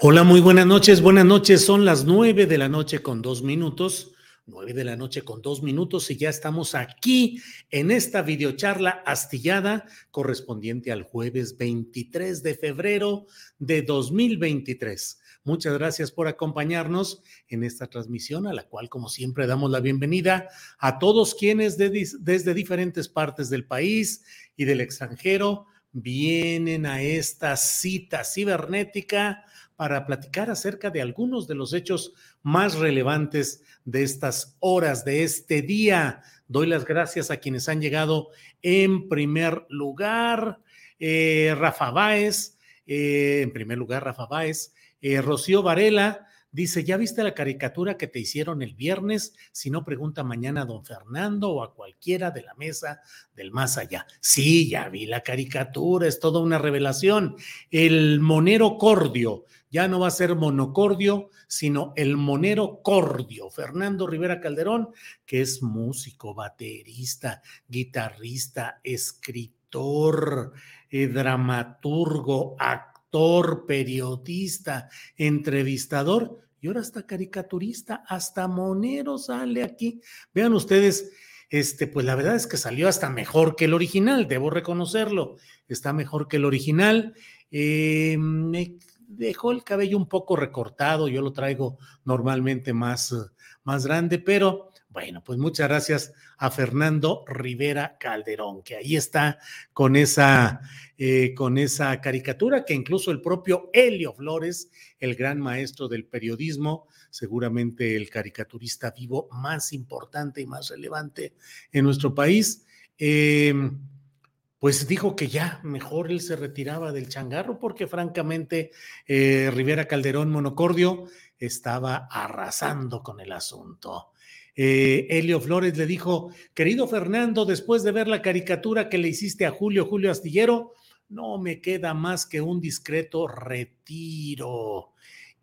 Hola, muy buenas noches. Buenas noches. Son las nueve de la noche con dos minutos. Nueve de la noche con dos minutos y ya estamos aquí en esta videocharla astillada correspondiente al jueves 23 de febrero de 2023. Muchas gracias por acompañarnos en esta transmisión a la cual, como siempre, damos la bienvenida a todos quienes desde diferentes partes del país y del extranjero vienen a esta cita cibernética para platicar acerca de algunos de los hechos más relevantes de estas horas, de este día. Doy las gracias a quienes han llegado en primer lugar. Eh, Rafa Báez, eh, en primer lugar, Rafa Báez, eh, Rocío Varela, Dice, ¿ya viste la caricatura que te hicieron el viernes? Si no, pregunta mañana a don Fernando o a cualquiera de la mesa del más allá. Sí, ya vi la caricatura, es toda una revelación. El monero cordio, ya no va a ser monocordio, sino el monero cordio. Fernando Rivera Calderón, que es músico, baterista, guitarrista, escritor, eh, dramaturgo, actor, periodista, entrevistador y ahora hasta caricaturista, hasta monero sale aquí. Vean ustedes, este, pues la verdad es que salió hasta mejor que el original, debo reconocerlo, está mejor que el original. Eh, me dejó el cabello un poco recortado, yo lo traigo normalmente más, más grande, pero bueno, pues muchas gracias a Fernando Rivera Calderón, que ahí está con esa, eh, con esa caricatura que incluso el propio Helio Flores, el gran maestro del periodismo, seguramente el caricaturista vivo más importante y más relevante en nuestro país, em, pues dijo que ya mejor él se retiraba del changarro porque francamente eh, Rivera Calderón Monocordio estaba arrasando con el asunto. Eh, Helio Flores le dijo, querido Fernando, después de ver la caricatura que le hiciste a Julio, Julio Astillero, no me queda más que un discreto retiro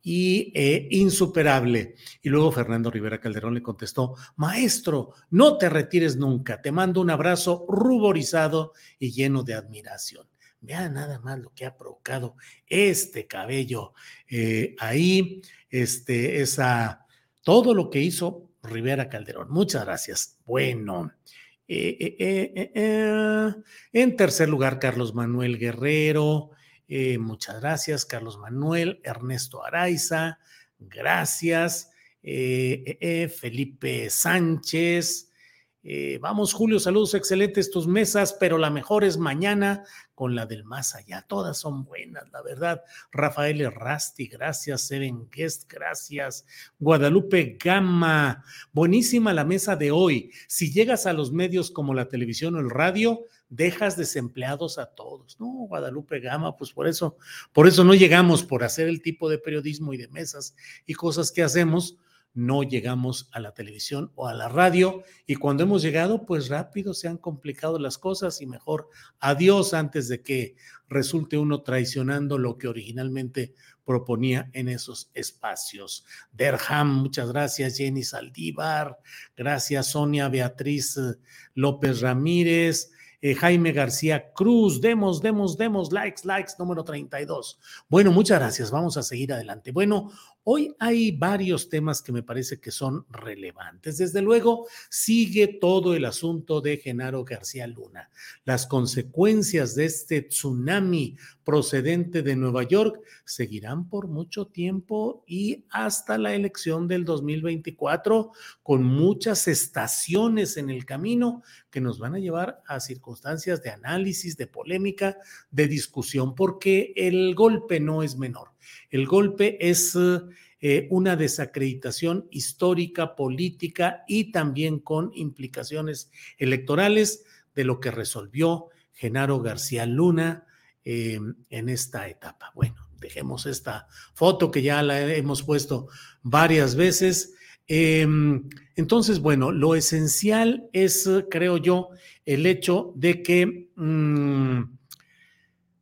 y eh, insuperable. Y luego Fernando Rivera Calderón le contestó, maestro, no te retires nunca, te mando un abrazo ruborizado y lleno de admiración. Vea nada más lo que ha provocado este cabello eh, ahí, este, esa, todo lo que hizo Rivera Calderón. Muchas gracias. Bueno. Eh, eh, eh, en tercer lugar, Carlos Manuel Guerrero. muchas gracias, Carlos Manuel. Ernesto Araiza. Gracias. Felipe Sánchez. Eh, vamos, Julio, saludos excelentes tus mesas, pero la mejor es mañana con la del más allá. Todas son buenas, la verdad. Rafael Errasti, gracias. Seven Guest, gracias. Guadalupe Gama, buenísima la mesa de hoy. Si llegas a los medios como la televisión o el radio, dejas desempleados a todos. No, Guadalupe Gama, pues por eso, por eso no llegamos por hacer el tipo de periodismo y de mesas y cosas que hacemos no llegamos a la televisión o a la radio y cuando hemos llegado, pues rápido se han complicado las cosas y mejor adiós antes de que resulte uno traicionando lo que originalmente proponía en esos espacios. Derham, muchas gracias. Jenny Saldívar, gracias. Sonia Beatriz eh, López Ramírez. eh, Jaime García Cruz. Demos, demos, demos, likes, likes, número 32. Bueno, muchas gracias. Vamos a seguir adelante. Bueno, Hoy hay varios temas que me parece que son relevantes. Desde luego, sigue todo el asunto de Genaro García Luna. Las consecuencias de este tsunami procedente de Nueva York seguirán por mucho tiempo y hasta la elección del 2024, con muchas estaciones en el camino que nos van a llevar a circunstancias de análisis, de polémica, de discusión, porque el golpe no es menor. El golpe es eh, una desacreditación histórica, política y también con implicaciones electorales de lo que resolvió Genaro García Luna eh, en esta etapa. Bueno, dejemos esta foto que ya la hemos puesto varias veces. Em, entonces, bueno, lo esencial es, creo yo, el hecho de que... Mm,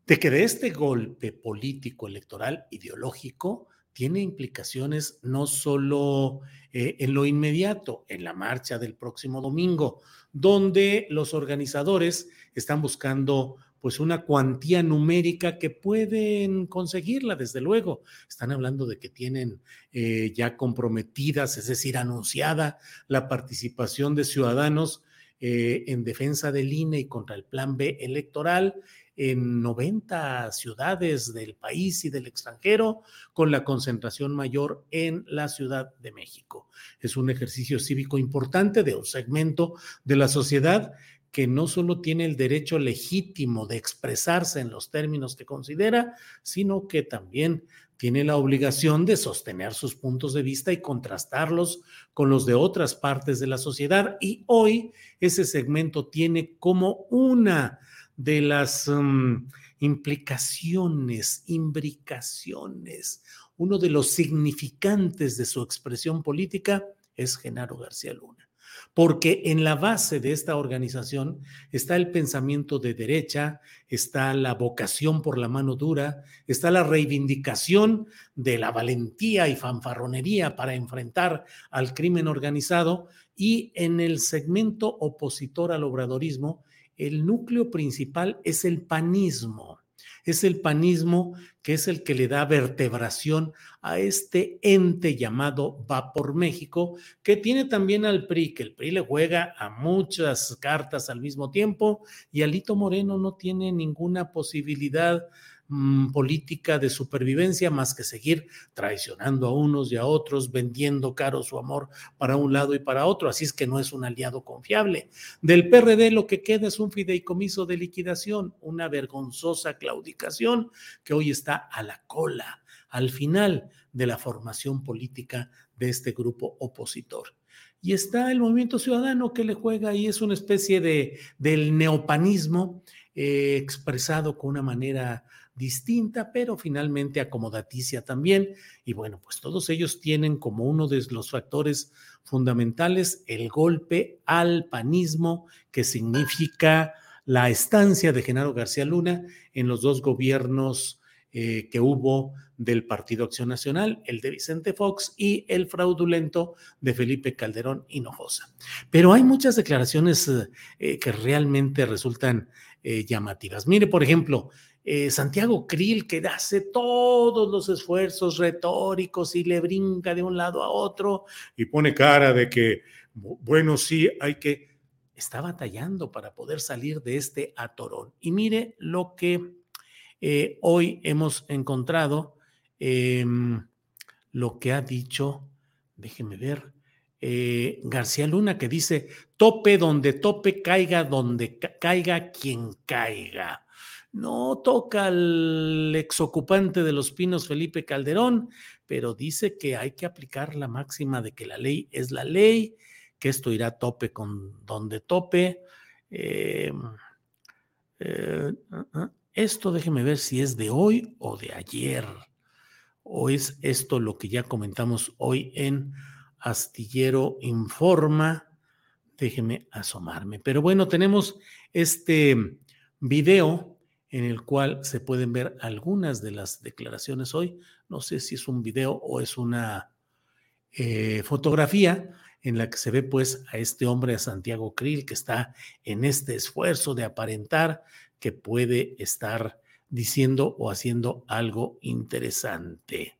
de que de este golpe político, electoral, ideológico, tiene implicaciones no solo eh, en lo inmediato, en la marcha del próximo domingo, donde los organizadores están buscando pues una cuantía numérica que pueden conseguirla, desde luego. Están hablando de que tienen eh, ya comprometidas, es decir, anunciada la participación de ciudadanos eh, en defensa del INE y contra el plan B electoral en 90 ciudades del país y del extranjero, con la concentración mayor en la Ciudad de México. Es un ejercicio cívico importante de un segmento de la sociedad que no solo tiene el derecho legítimo de expresarse en los términos que considera, sino que también tiene la obligación de sostener sus puntos de vista y contrastarlos con los de otras partes de la sociedad. Y hoy ese segmento tiene como una de las mm, implicaciones, imbricaciones, uno de los significantes de su expresión política es Genaro García Luna. Porque en la base de esta organización está el pensamiento de derecha, está la vocación por la mano dura, está la reivindicación de la valentía y fanfarronería para enfrentar al crimen organizado y en el segmento opositor al obradorismo el núcleo principal es el panismo. Es el panismo que es el que le da vertebración a este ente llamado Va por México, que tiene también al PRI, que el PRI le juega a muchas cartas al mismo tiempo y Alito Moreno no tiene ninguna posibilidad Mm, política de supervivencia más que seguir traicionando a unos y a otros, vendiendo caro su amor para un lado y para otro. Así es que no es un aliado confiable. Del PRD lo que queda es un fideicomiso de liquidación, una vergonzosa claudicación que hoy está a la cola, al final de la formación política de este grupo opositor. Y está el movimiento ciudadano que le juega y es una especie de del neopanismo eh, expresado con una manera distinta, pero finalmente acomodaticia también. Y bueno, pues todos ellos tienen como uno de los factores fundamentales el golpe al panismo, que significa la estancia de Genaro García Luna en los dos gobiernos eh, que hubo del Partido Acción Nacional, el de Vicente Fox y el fraudulento de Felipe Calderón Hinojosa. Pero hay muchas declaraciones eh, que realmente resultan eh, llamativas. Mire, por ejemplo, eh, Santiago Krill, que hace todos los esfuerzos retóricos y le brinca de un lado a otro y pone cara de que, bueno, sí, hay que... Está batallando para poder salir de este atorón. Y mire lo que eh, hoy hemos encontrado, em, lo que ha dicho, déjeme ver, eh, García Luna, que dice, tope donde tope, caiga donde caiga quien caiga. No toca al exocupante de los pinos Felipe Calderón, pero dice que hay que aplicar la máxima de que la ley es la ley, que esto irá tope con donde tope. Eh, eh, ah, ah, esto déjeme ver si es de hoy o de ayer, o es esto lo que ya comentamos hoy en Astillero Informa. Déjeme asomarme. Pero bueno, tenemos este video en el cual se pueden ver algunas de las declaraciones hoy. No sé si es un video o es una eh, fotografía en la que se ve pues a este hombre, a Santiago Krill, que está en este esfuerzo de aparentar que puede estar diciendo o haciendo algo interesante.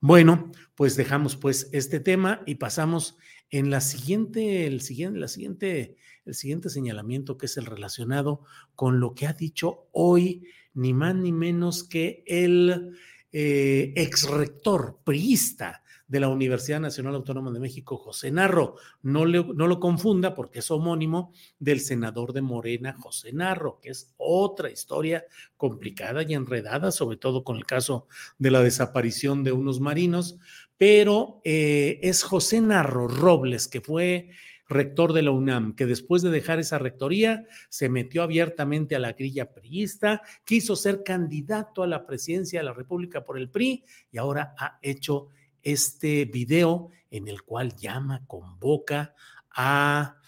Bueno, pues dejamos pues este tema y pasamos en la siguiente, el siguiente, la siguiente, el siguiente señalamiento que es el relacionado con lo que ha dicho hoy ni más ni menos que el eh, ex rector priista de la Universidad Nacional Autónoma de México, José Narro. No, no lo confunda porque es homónimo del senador de Morena, José Narro, que es otra historia complicada y enredada, sobre todo con el caso de la desaparición de unos marinos, pero eh, es José Narro Robles, que fue rector de la UNAM, que después de dejar esa rectoría se metió abiertamente a la grilla priista, quiso ser candidato a la presidencia de la República por el PRI y ahora ha hecho este video en el cual llama, convoca a,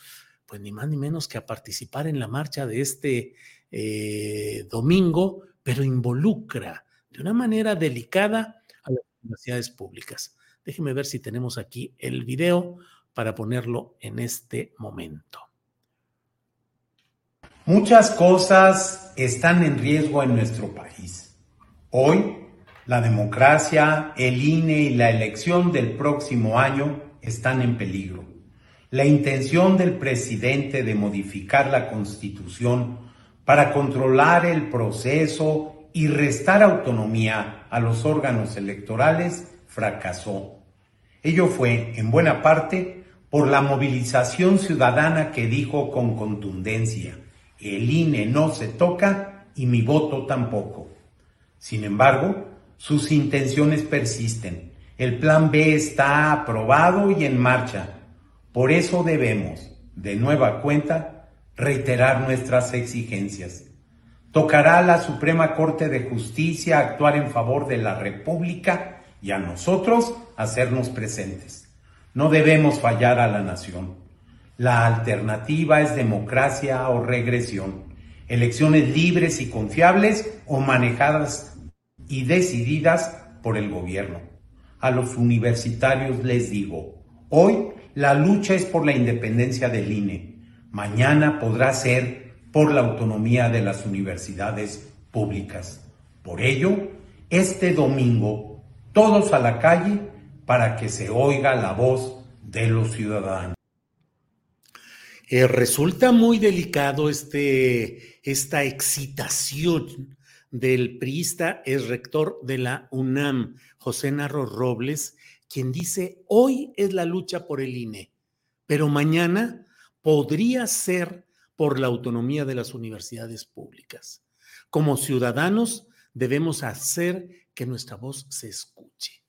pues ni más ni menos que a participar en la marcha de este eh, domingo, pero involucra de una manera delicada a las universidades públicas. Déjenme ver si tenemos aquí el video para ponerlo en este momento. Muchas cosas están en riesgo en nuestro país. Hoy la democracia, el INE y la elección del próximo año están en peligro. La intención del presidente de modificar la constitución para controlar el proceso y restar autonomía a los órganos electorales fracasó. Ello fue, en buena parte, por la movilización ciudadana que dijo con contundencia, el INE no se toca y mi voto tampoco. Sin embargo, sus intenciones persisten. El plan B está aprobado y en marcha. Por eso debemos, de nueva cuenta, reiterar nuestras exigencias. Tocará a la Suprema Corte de Justicia actuar en favor de la República y a nosotros hacernos presentes. No debemos fallar a la nación. La alternativa es democracia o regresión, elecciones libres y confiables o manejadas y decididas por el gobierno. A los universitarios les digo, hoy la lucha es por la independencia del INE, mañana podrá ser por la autonomía de las universidades públicas. Por ello, este domingo, todos a la calle para que se oiga la voz de los ciudadanos. Eh, resulta muy delicado este, esta excitación del priista, es rector de la UNAM, José Narro Robles, quien dice, hoy es la lucha por el INE, pero mañana podría ser por la autonomía de las universidades públicas. Como ciudadanos debemos hacer que nuestra voz se escuche.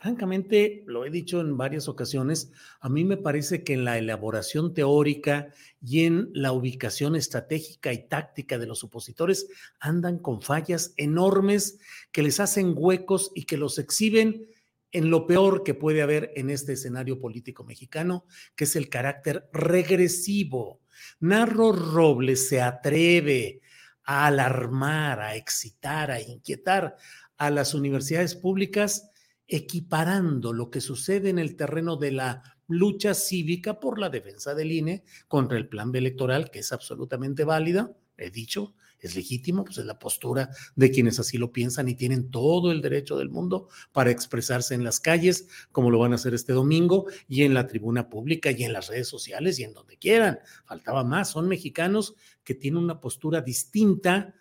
Francamente, lo he dicho en varias ocasiones, a mí me parece que en la elaboración teórica y en la ubicación estratégica y táctica de los opositores andan con fallas enormes que les hacen huecos y que los exhiben en lo peor que puede haber en este escenario político mexicano, que es el carácter regresivo. Narro Robles se atreve a alarmar, a excitar, a inquietar a las universidades públicas equiparando lo que sucede en el terreno de la lucha cívica por la defensa del INE contra el plan electoral, que es absolutamente válida, he dicho, es legítimo, pues es la postura de quienes así lo piensan y tienen todo el derecho del mundo para expresarse en las calles, como lo van a hacer este domingo, y en la tribuna pública y en las redes sociales y en donde quieran. Faltaba más, son mexicanos que tienen una postura distinta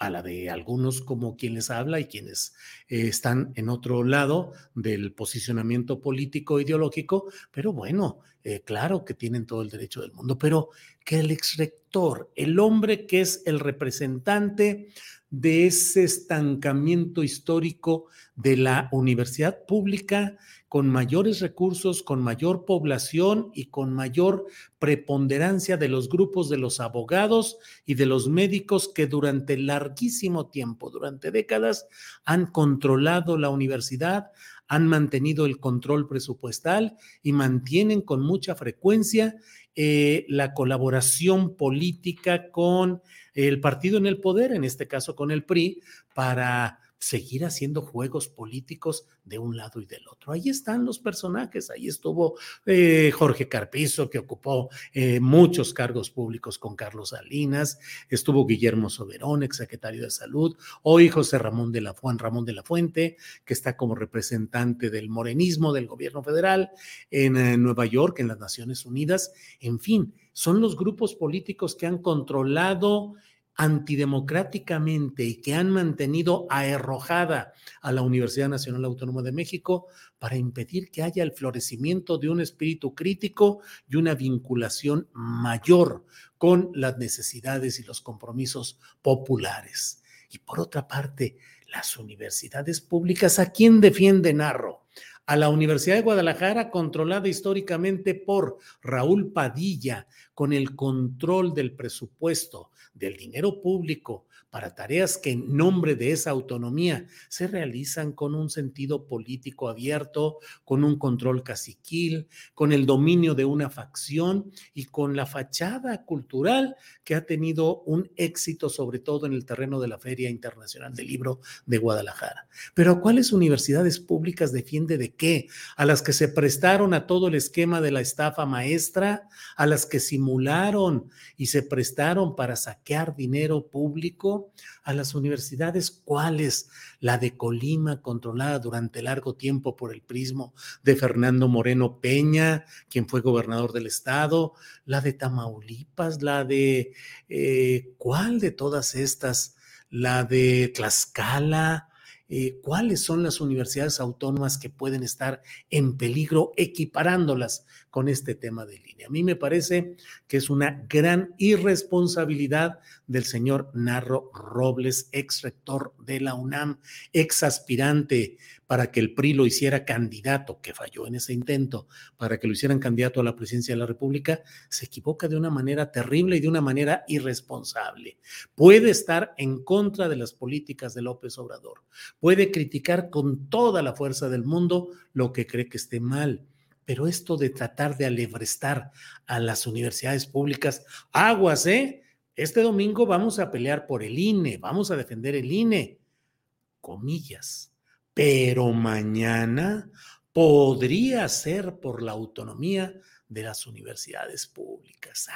a la de algunos como quien les habla y quienes eh, están en otro lado del posicionamiento político ideológico, pero bueno, eh, claro que tienen todo el derecho del mundo, pero que el ex rector, el hombre que es el representante de ese estancamiento histórico de la universidad pública, con mayores recursos, con mayor población y con mayor preponderancia de los grupos de los abogados y de los médicos que durante larguísimo tiempo, durante décadas, han controlado la universidad, han mantenido el control presupuestal y mantienen con mucha frecuencia eh, la colaboración política con el partido en el poder, en este caso con el PRI, para seguir haciendo juegos políticos de un lado y del otro. Ahí están los personajes, ahí estuvo eh, Jorge Carpizo, que ocupó eh, muchos cargos públicos con Carlos Salinas, estuvo Guillermo Soberón, exsecretario de Salud, hoy José Ramón de la Fuente, Ramón de la Fuente, que está como representante del morenismo del gobierno federal en eh, Nueva York, en las Naciones Unidas, en fin, son los grupos políticos que han controlado antidemocráticamente y que han mantenido aerrojada a la Universidad Nacional Autónoma de México para impedir que haya el florecimiento de un espíritu crítico y una vinculación mayor con las necesidades y los compromisos populares. Y por otra parte, las universidades públicas, ¿a quién defiende Narro? A la Universidad de Guadalajara, controlada históricamente por Raúl Padilla, con el control del presupuesto, del dinero público, para tareas que en nombre de esa autonomía se realizan con un sentido político abierto, con un control caciquil, con el dominio de una facción y con la fachada cultural que ha tenido un éxito sobre todo en el terreno de la Feria Internacional del Libro de Guadalajara. Pero ¿a cuáles universidades públicas defiende de qué? ¿A las que se prestaron a todo el esquema de la estafa maestra? ¿A las que simularon y se prestaron para saquear dinero público? A las universidades, ¿cuáles? La de Colima, controlada durante largo tiempo por el prismo de Fernando Moreno Peña, quien fue gobernador del estado, la de Tamaulipas, la de, eh, ¿cuál de todas estas? La de Tlaxcala, eh, cuáles son las universidades autónomas que pueden estar en peligro equiparándolas con este tema de línea. A mí me parece que es una gran irresponsabilidad del señor Narro Robles, ex rector de la UNAM, ex aspirante para que el PRI lo hiciera candidato, que falló en ese intento, para que lo hicieran candidato a la presidencia de la República, se equivoca de una manera terrible y de una manera irresponsable. Puede estar en contra de las políticas de López Obrador, puede criticar con toda la fuerza del mundo lo que cree que esté mal, pero esto de tratar de alebrestar a las universidades públicas, aguas, ¿eh? Este domingo vamos a pelear por el INE, vamos a defender el INE, comillas, pero mañana podría ser por la autonomía de las universidades públicas.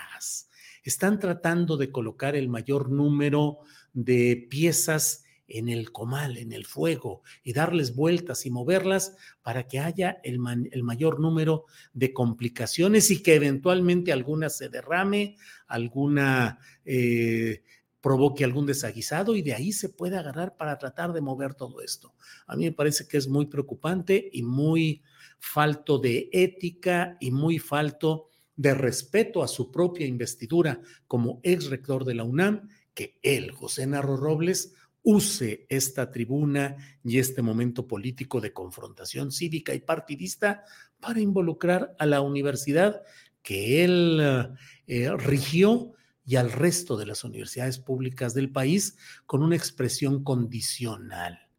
Están tratando de colocar el mayor número de piezas en el comal, en el fuego, y darles vueltas y moverlas para que haya el, mayor número de complicaciones y que eventualmente alguna se derrame, alguna eh, provoque algún desaguisado y de ahí se puede agarrar para tratar de mover todo esto. A mí me parece que es muy preocupante y muy falto de ética y muy falto de respeto a su propia investidura como ex rector de la UNAM, que él, José Narro Robles, use esta tribuna y este momento político de confrontación cívica y partidista para involucrar a la universidad que él eh, rigió y al resto de las universidades públicas del país con una expresión condicional.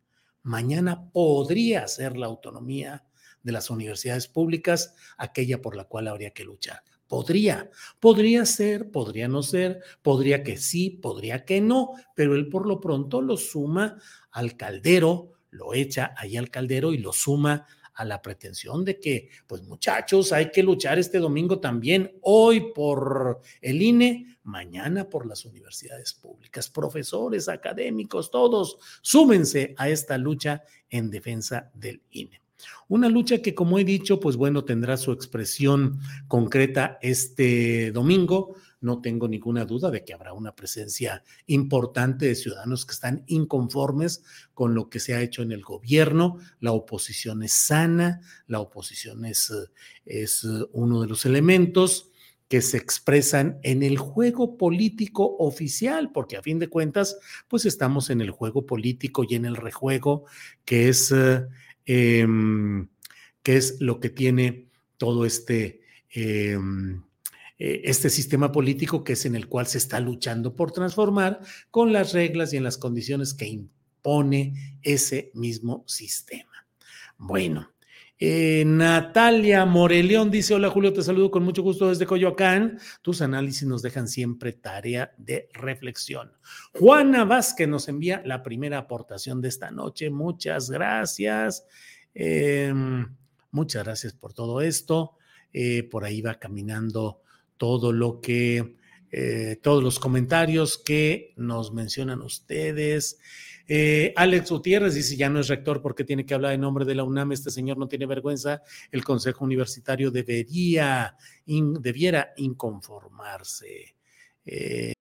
Mañana podría ser la autonomía de las universidades públicas aquella por la cual habría que luchar. Podría, podría ser, podría no ser, podría que sí, podría que no, pero él por lo pronto lo suma al caldero, lo echa ahí al caldero y lo suma a la pretensión de que, pues muchachos, hay que luchar este domingo también, hoy por el INE, mañana por las universidades públicas, profesores, académicos, todos, súmense a esta lucha en defensa del INE. Una lucha que, como he dicho, pues bueno, tendrá su expresión concreta este domingo. No tengo ninguna duda de que habrá una presencia importante de ciudadanos que están inconformes con lo que se ha hecho en el gobierno. La oposición es sana, la oposición es, es uno de los elementos que se expresan en el juego político oficial, porque a fin de cuentas, pues estamos en el juego político y en el rejuego que es Em, qué es lo que tiene todo este, em, e, este sistema político que es en el cual se está luchando por transformar con las reglas y en las condiciones que impone ese mismo sistema. Bueno, Eh, Natalia Moreleón dice: Hola Julio, te saludo con mucho gusto desde Coyoacán. Tus análisis nos dejan siempre tarea de reflexión. Juana Vázquez nos envía la primera aportación de esta noche. Muchas gracias. Em, muchas gracias por todo esto. Eh, por ahí va caminando todo lo que, eh, todos los comentarios que nos mencionan ustedes. Eh, Alex Gutiérrez dice, ya no es rector porque tiene que hablar en nombre de la UNAM, este señor no tiene vergüenza, el Consejo Universitario debería, debiera inconformarse. Eh,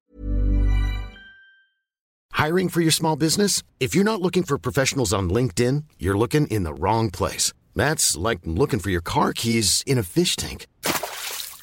Hiring for your small business? If you're not looking for professionals on LinkedIn, you're looking in the wrong place. That's like looking for your car keys in a fish tank.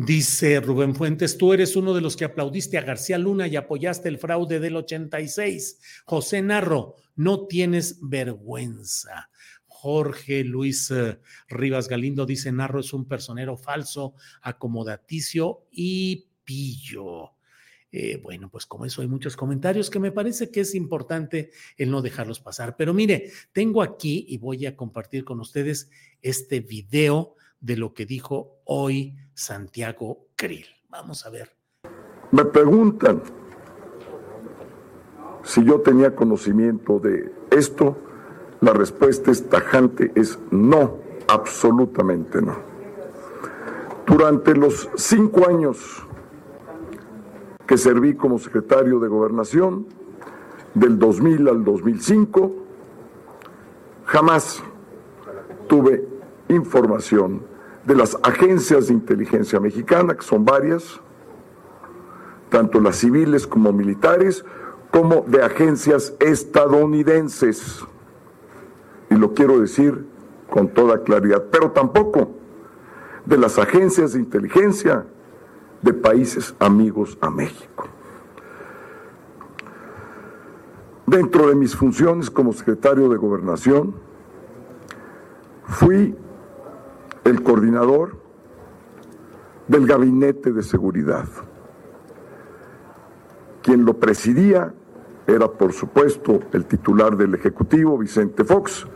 Dice Rubén Fuentes, tú eres uno de los que aplaudiste a García Luna y apoyaste el fraude del 86. José Narro, no tienes vergüenza. Jorge Luis eh, Rivas Galindo dice, Narro es un personero falso, acomodaticio y pillo. Eh, bueno, pues como eso hay muchos comentarios que me parece que es importante el no dejarlos pasar. Pero mire, tengo aquí y voy a compartir con ustedes este video de lo que dijo hoy Santiago Krill. Vamos a ver. Me preguntan si yo tenía conocimiento de esto. La respuesta es tajante, es no, absolutamente no. Durante los cinco años que serví como secretario de gobernación, del 2000 al 2005, jamás tuve información de las agencias de inteligencia mexicana, que son varias, tanto las civiles como militares, como de agencias estadounidenses. Y lo quiero decir con toda claridad, pero tampoco de las agencias de inteligencia de países amigos a México. Dentro de mis funciones como secretario de gobernación, fui el coordinador del Gabinete de Seguridad. Quien lo presidía era, por supuesto, el titular del Ejecutivo, Vicente Fox,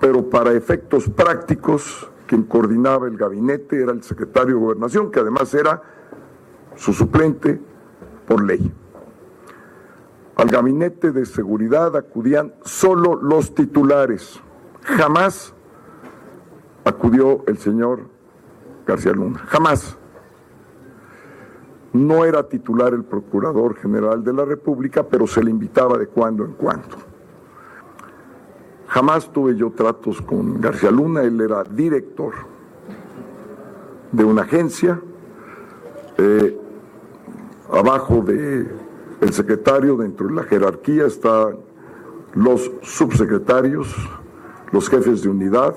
pero para efectos prácticos, quien coordinaba el gabinete era el secretario de Gobernación, que además era su suplente por ley. Al gabinete de seguridad acudían solo los titulares, jamás acudió el señor García Luna. Jamás. No era titular el Procurador General de la República, pero se le invitaba de cuando en cuando. Jamás tuve yo tratos con García Luna, él era director de una agencia, eh, abajo de secretario, dentro de la jerarquía, están los subsecretarios, los jefes de unidad,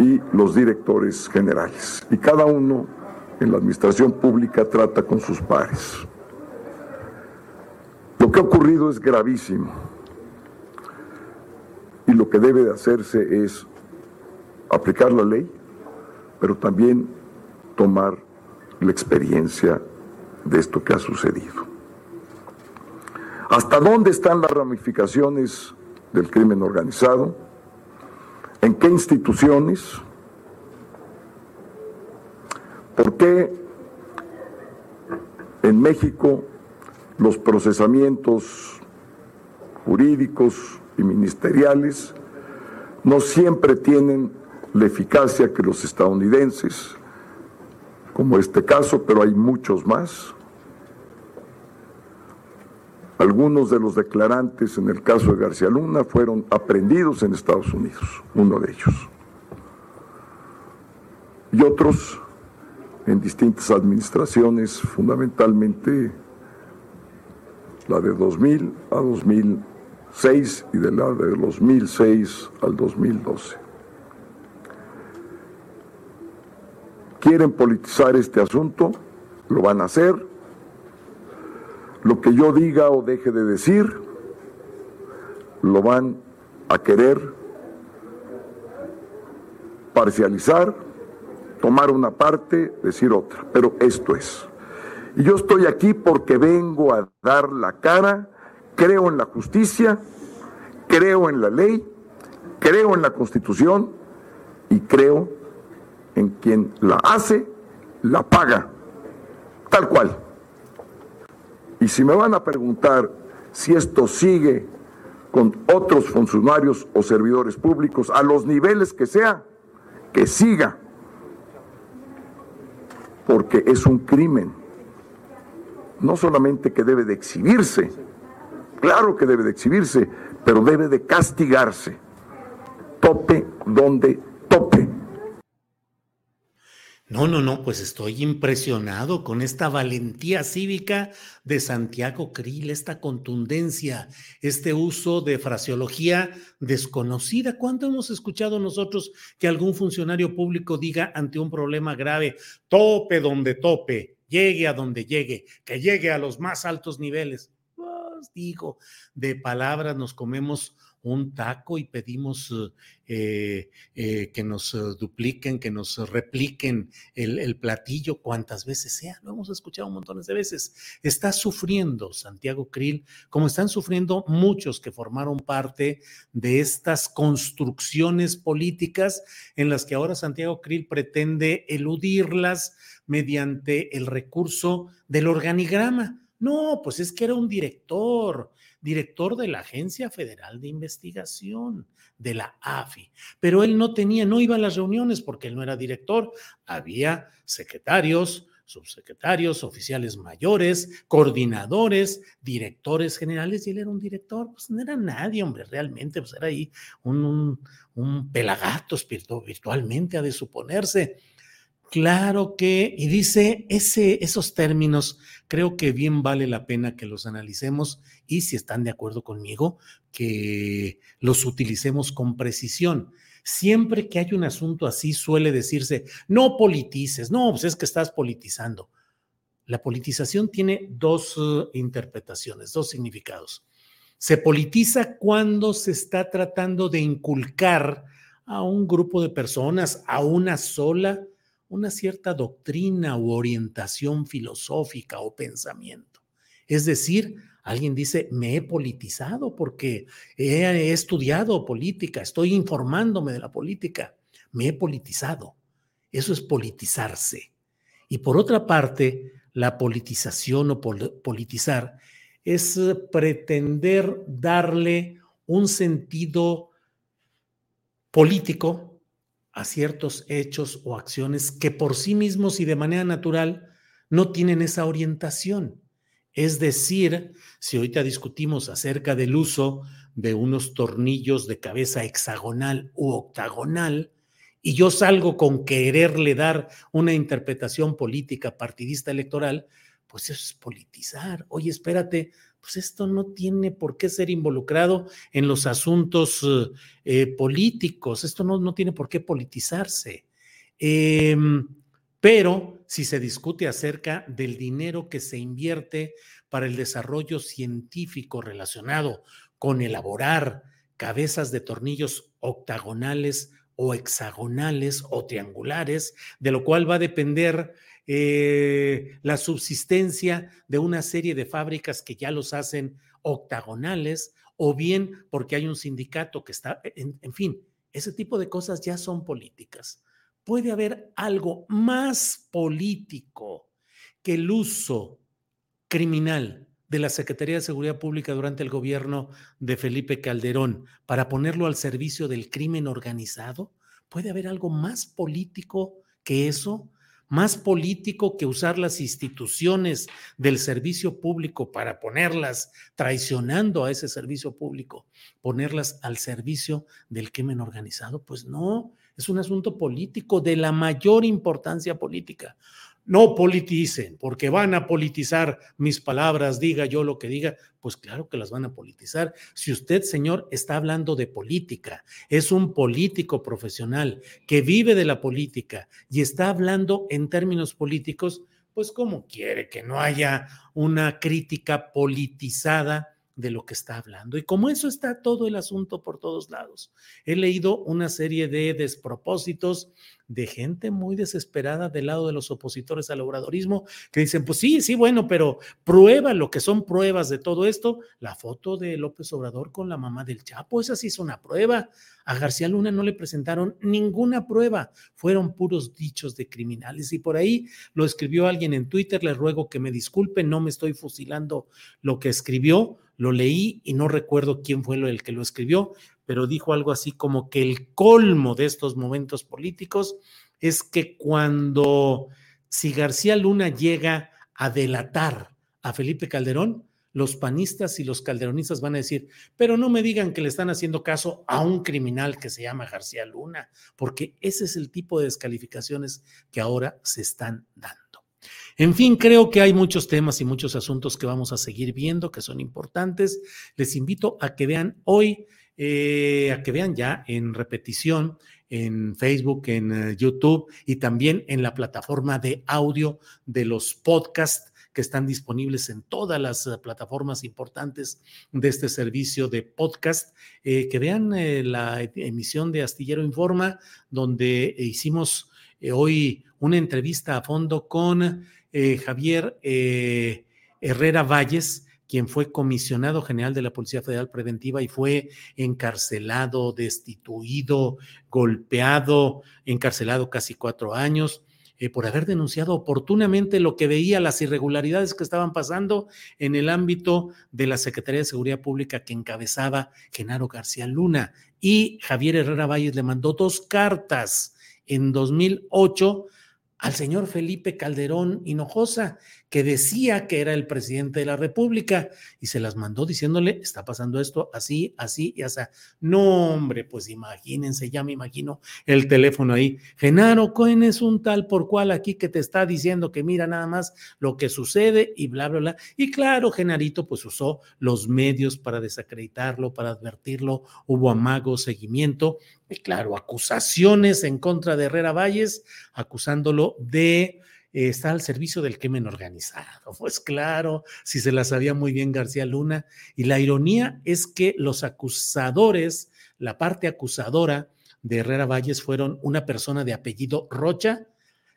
y los directores generales. Y cada uno en la administración pública trata con sus pares. Lo que ha ocurrido es gravísimo y lo que debe de hacerse es aplicar la ley, pero también tomar la experiencia de esto que ha sucedido. ¿Hasta dónde están las ramificaciones del crimen organizado? ¿En qué instituciones? ¿Por qué en México los procesamientos jurídicos y ministeriales no siempre tienen la eficacia que los estadounidenses como este caso, pero hay muchos más. Algunos de los declarantes en el caso de García Luna fueron aprendidos en Estados Unidos, uno de ellos. Y otros en distintas administraciones, fundamentalmente la de 2000 a 2006 y de la de 2006 al 2012. quieren politizar este asunto, lo van a hacer. Lo que yo diga o deje de decir, lo van a querer parcializar, tomar una parte, decir otra. Pero esto es. Y yo estoy aquí porque vengo a dar la cara, creo en la justicia, creo en la ley, creo en la constitución y creo en quien la hace, la paga, tal cual. Y si me van a preguntar si esto sigue con otros funcionarios o servidores públicos, a los niveles que sea, que siga, porque es un crimen, no solamente que debe de exhibirse, claro que debe de exhibirse, pero debe de castigarse, tope donde tope. No, no, no, pues estoy impresionado con esta valentía cívica de Santiago Krill, esta contundencia, este uso de fraseología desconocida. ¿Cuánto hemos escuchado nosotros que algún funcionario público diga ante un problema grave, tope donde tope, llegue a donde llegue, que llegue a los más altos niveles? Pues digo, de palabras nos comemos un taco y pedimos eh, eh, que nos eh, dupliquen, que nos repliquen el, platillo cuantas veces sea. Lo hemos escuchado montones de veces. Está sufriendo Santiago Krill, como están sufriendo muchos que formaron parte de estas construcciones políticas en las que ahora Santiago Krill pretende eludirlas mediante el recurso del organigrama. No, pues es que era un director, director de la Agencia Federal de Investigación, de la AFI. Pero él no tenía, no iba a las reuniones porque él no era director. Había secretarios, subsecretarios, oficiales mayores, coordinadores, directores generales, y él era un director, pues no era nadie, hombre, realmente, pues era ahí un, un, pelagato virtualmente, ha de suponerse. Claro que, y dice esos términos, creo que bien vale la pena que los analicemos y si están de acuerdo conmigo, que los utilicemos con precisión. Siempre que hay un asunto así suele decirse, no politices, no, pues es que estás politizando. La politización tiene dos uh, interpretaciones, dos significados. Se politiza cuando se está tratando de inculcar a un grupo de personas, a una sola, una cierta doctrina u orientación filosófica o pensamiento. Es decir, alguien dice, me he politizado porque he, estudiado política, estoy informándome de la política, me he politizado. Eso es politizarse. Y por otra parte, la politización o politizar es pretender darle un sentido político a ciertos hechos o acciones que por sí mismos y de manera natural no tienen esa orientación. Es decir, si ahorita discutimos acerca del uso de unos tornillos de cabeza hexagonal u octagonal, y yo salgo con quererle dar una interpretación política partidista electoral, pues eso es politizar. Oye, espérate, pues esto no tiene por qué ser involucrado en los asuntos eh, políticos, esto no, no, tiene por qué politizarse. Em, pero si se discute acerca del dinero que se invierte para el desarrollo científico relacionado con elaborar cabezas de tornillos octagonales o hexagonales o triangulares, de lo cual va a depender eh, la subsistencia de una serie de fábricas que ya los hacen octagonales, o bien porque hay un sindicato que está, en, en fin, ese tipo de cosas ya son políticas. Puede haber algo más político que el uso criminal de la Secretaría de Seguridad Pública durante el gobierno de Felipe Calderón para ponerlo al servicio del crimen organizado? ¿Puede haber algo más político que eso? Más político que usar las instituciones del servicio público para ponerlas traicionando a ese servicio público, ponerlas al servicio del crimen organizado? Pues no, es un asunto político de la mayor importancia política no politicen, porque van a politizar mis palabras, diga yo lo que diga, pues claro que las van a politizar. Si usted, señor, está hablando de política, es un político profesional que vive de la política y está hablando en términos políticos, pues ¿cómo quiere que no haya una crítica politizada? De lo que está hablando. Y como eso está todo el asunto por todos lados, he leído una serie de despropósitos de gente muy desesperada del lado de los opositores al obradorismo que dicen, pues sí, sí, bueno, pero prueba lo que son pruebas de todo esto. La foto de López Obrador con la mamá del Chapo, esa sí es una prueba. A García Luna no le presentaron ninguna prueba, fueron puros dichos de criminales. Y por ahí lo escribió alguien en Twitter, le ruego que me disculpe, no me estoy fusilando lo que escribió, lo leí y no recuerdo quién fue el que lo escribió, pero dijo algo así como que el colmo de estos momentos políticos es que cuando si García Luna llega a delatar a Felipe Calderón, los panistas y los calderonistas van a decir, pero no me digan que le están haciendo caso a un criminal que se llama García Luna, porque ese es el tipo de descalificaciones que ahora se están dando. En fin, creo que hay muchos temas y muchos asuntos que vamos a seguir viendo que son importantes. Les invito a que vean hoy, eh, a que vean ya en repetición en Facebook, en eh, YouTube y también en la plataforma de audio de los podcasts que están disponibles en todas las eh, plataformas importantes de este servicio de podcast. que vean la emisión de Astillero Informa, donde hicimos hoy una entrevista a fondo con eh, Javier eh, Herrera Valles, quien fue comisionado general de la Policía Federal Preventiva y fue encarcelado, destituido, golpeado, encarcelado casi cuatro años. Eh, por haber denunciado oportunamente lo que veía, las irregularidades que estaban pasando en el ámbito de la Secretaría de Seguridad Pública que encabezaba Genaro García Luna. Y Javier Herrera Valles le mandó dos cartas en 2008 al señor Felipe Calderón Hinojosa, que decía que era el presidente de la República y se las mandó diciéndole, está pasando esto así, así y así. No, hombre, pues imagínense, ya me imagino el teléfono ahí. Genaro Cohen es un tal por cual aquí que te está diciendo que mira nada más lo que sucede y bla, bla, bla. Y claro, Genarito pues usó los medios para desacreditarlo, para advertirlo, hubo amago, seguimiento claro, acusaciones en contra de Herrera Valles, acusándolo de está al servicio del crimen organizado. Pues claro, si se la sabía muy bien García Luna. Y la ironía es que los acusadores, la parte acusadora de Herrera Valles fueron una persona de apellido Rocha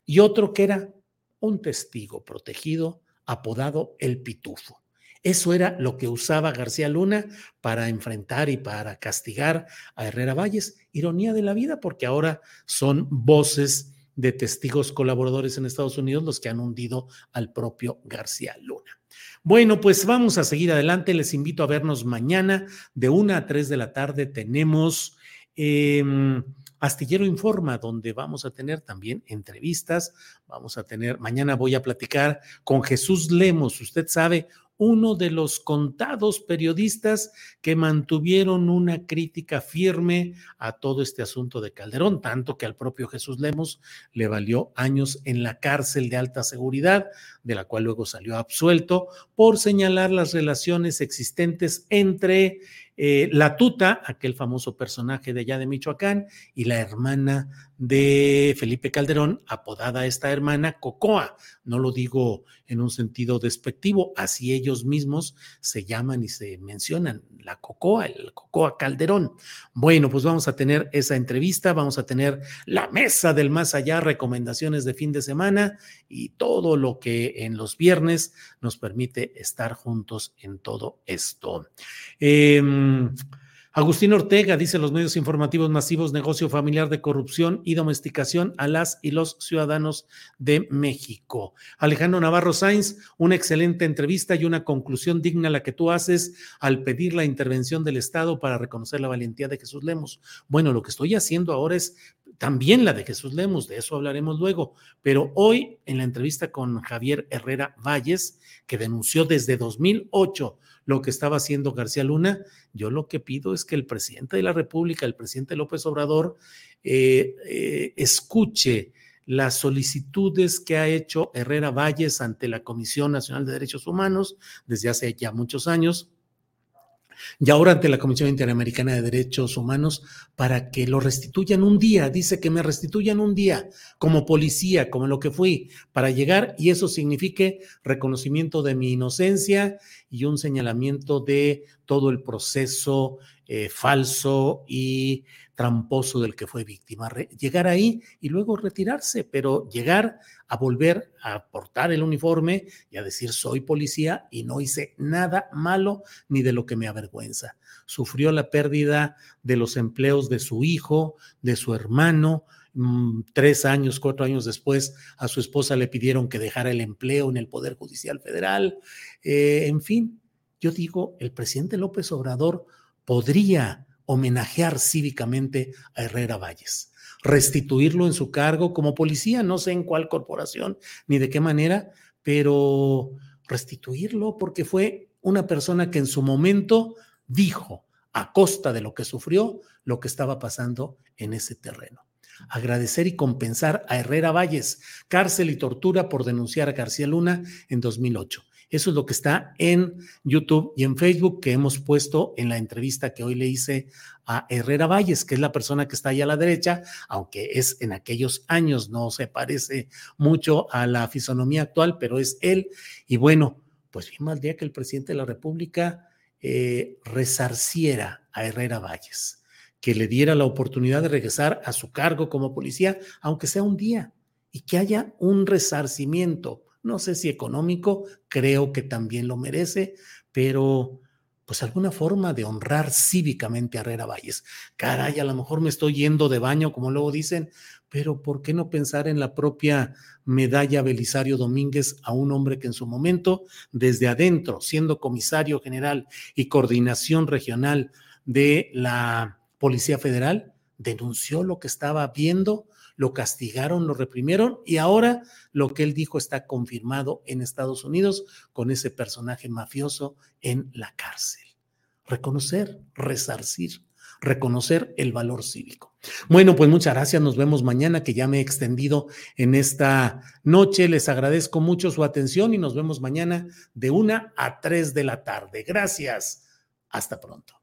y otro que era un testigo protegido apodado El Pitufo. Eso era lo que usaba García Luna para enfrentar y para castigar a Herrera Valles. Ironía de la vida, porque ahora son voces de testigos colaboradores en Estados Unidos los que han hundido al propio García Luna. Bueno, pues vamos a seguir adelante. Les invito a vernos mañana de una a tres de la tarde. Tenemos em, Astillero Informa, donde vamos a tener también entrevistas. Vamos a tener, mañana voy a platicar con Jesús Lemos. Usted sabe, uno de los contados periodistas que mantuvieron una crítica firme a todo este asunto de Calderón, tanto que al propio Jesús Lemos le valió años en la cárcel de alta seguridad, de la cual luego salió absuelto por señalar las relaciones existentes entre eh, la tuta, aquel famoso personaje de allá de Michoacán, y la hermana de Felipe Calderón, apodada esta hermana Cocoa. No lo digo en un sentido despectivo, así ellos mismos se llaman y se mencionan, la Cocoa, el Cocoa Calderón. Bueno, pues vamos a tener esa entrevista, vamos a tener la mesa del más allá, recomendaciones de fin de semana y todo lo que en los viernes nos permite estar juntos en todo esto. Eh, Agustín Ortega dice los medios informativos masivos, negocio familiar de corrupción y domesticación a las y los ciudadanos de México. Alejandro Navarro Sainz, una excelente entrevista y una conclusión digna la que tú haces al pedir la intervención del Estado para reconocer la valentía de Jesús Lemos. Bueno, lo que estoy haciendo ahora es también la de Jesús Lemos, de eso hablaremos luego. Pero hoy, en la entrevista con Javier Herrera Valles, que denunció desde 2008 lo que estaba haciendo García Luna, yo lo que pido es que el presidente de la República, el presidente López Obrador, eh, eh, escuche las solicitudes que ha hecho Herrera Valles ante la Comisión Nacional de Derechos Humanos desde hace ya muchos años y ahora ante la Comisión Interamericana de Derechos Humanos para que lo restituyan un día. Dice que me restituyan un día como policía, como lo que fui, para llegar y eso signifique reconocimiento de mi inocencia y un señalamiento de todo el proceso eh, falso y tramposo del que fue víctima. llegar ahí y luego retirarse, pero llegar a volver a portar el uniforme y a decir soy policía y no hice nada malo ni de lo que me avergüenza. Sufrió la pérdida de los empleos de su hijo, de su hermano, mm, tres años, cuatro años después, a su esposa le pidieron que dejara el empleo en el Poder Judicial Federal. Eh, en fin, yo digo, el presidente López Obrador podría homenajear cívicamente a Herrera Valles, restituirlo en su cargo como policía, no sé en cuál corporación ni de qué manera, pero restituirlo porque fue una persona que en su momento dijo, a costa de lo que sufrió, lo que estaba pasando en ese terreno. Agradecer y compensar a Herrera Valles, cárcel y tortura por denunciar a García Luna en 2008. Eso es lo que está en YouTube y en Facebook que hemos puesto en la entrevista que hoy le hice a Herrera Valles, que es la persona que está ahí a la derecha, aunque es en aquellos años, no se parece mucho a la fisonomía actual, pero es él. Y bueno, pues bien mal día que el presidente de la República eh, resarciera a Herrera Valles, que le diera la oportunidad de regresar a su cargo como policía, aunque sea un día, y que haya un resarcimiento no sé si económico, creo que también lo merece, pero pues alguna forma de honrar cívicamente a Herrera Valles. Caray, a lo mejor me estoy yendo de baño, como luego dicen, pero ¿por qué no pensar en la propia medalla Belisario Domínguez a un hombre que en su momento, desde adentro, siendo comisario general y coordinación regional de la Policía Federal, denunció lo que estaba viendo lo castigaron, lo reprimieron y ahora lo que él dijo está confirmado en Estados Unidos con ese personaje mafioso en la cárcel. Reconocer, resarcir, reconocer el valor cívico. Bueno, pues muchas gracias. Nos vemos mañana, que ya me he extendido en esta noche. Les agradezco mucho su atención y nos vemos mañana de una a tres de la tarde. Gracias. Hasta pronto.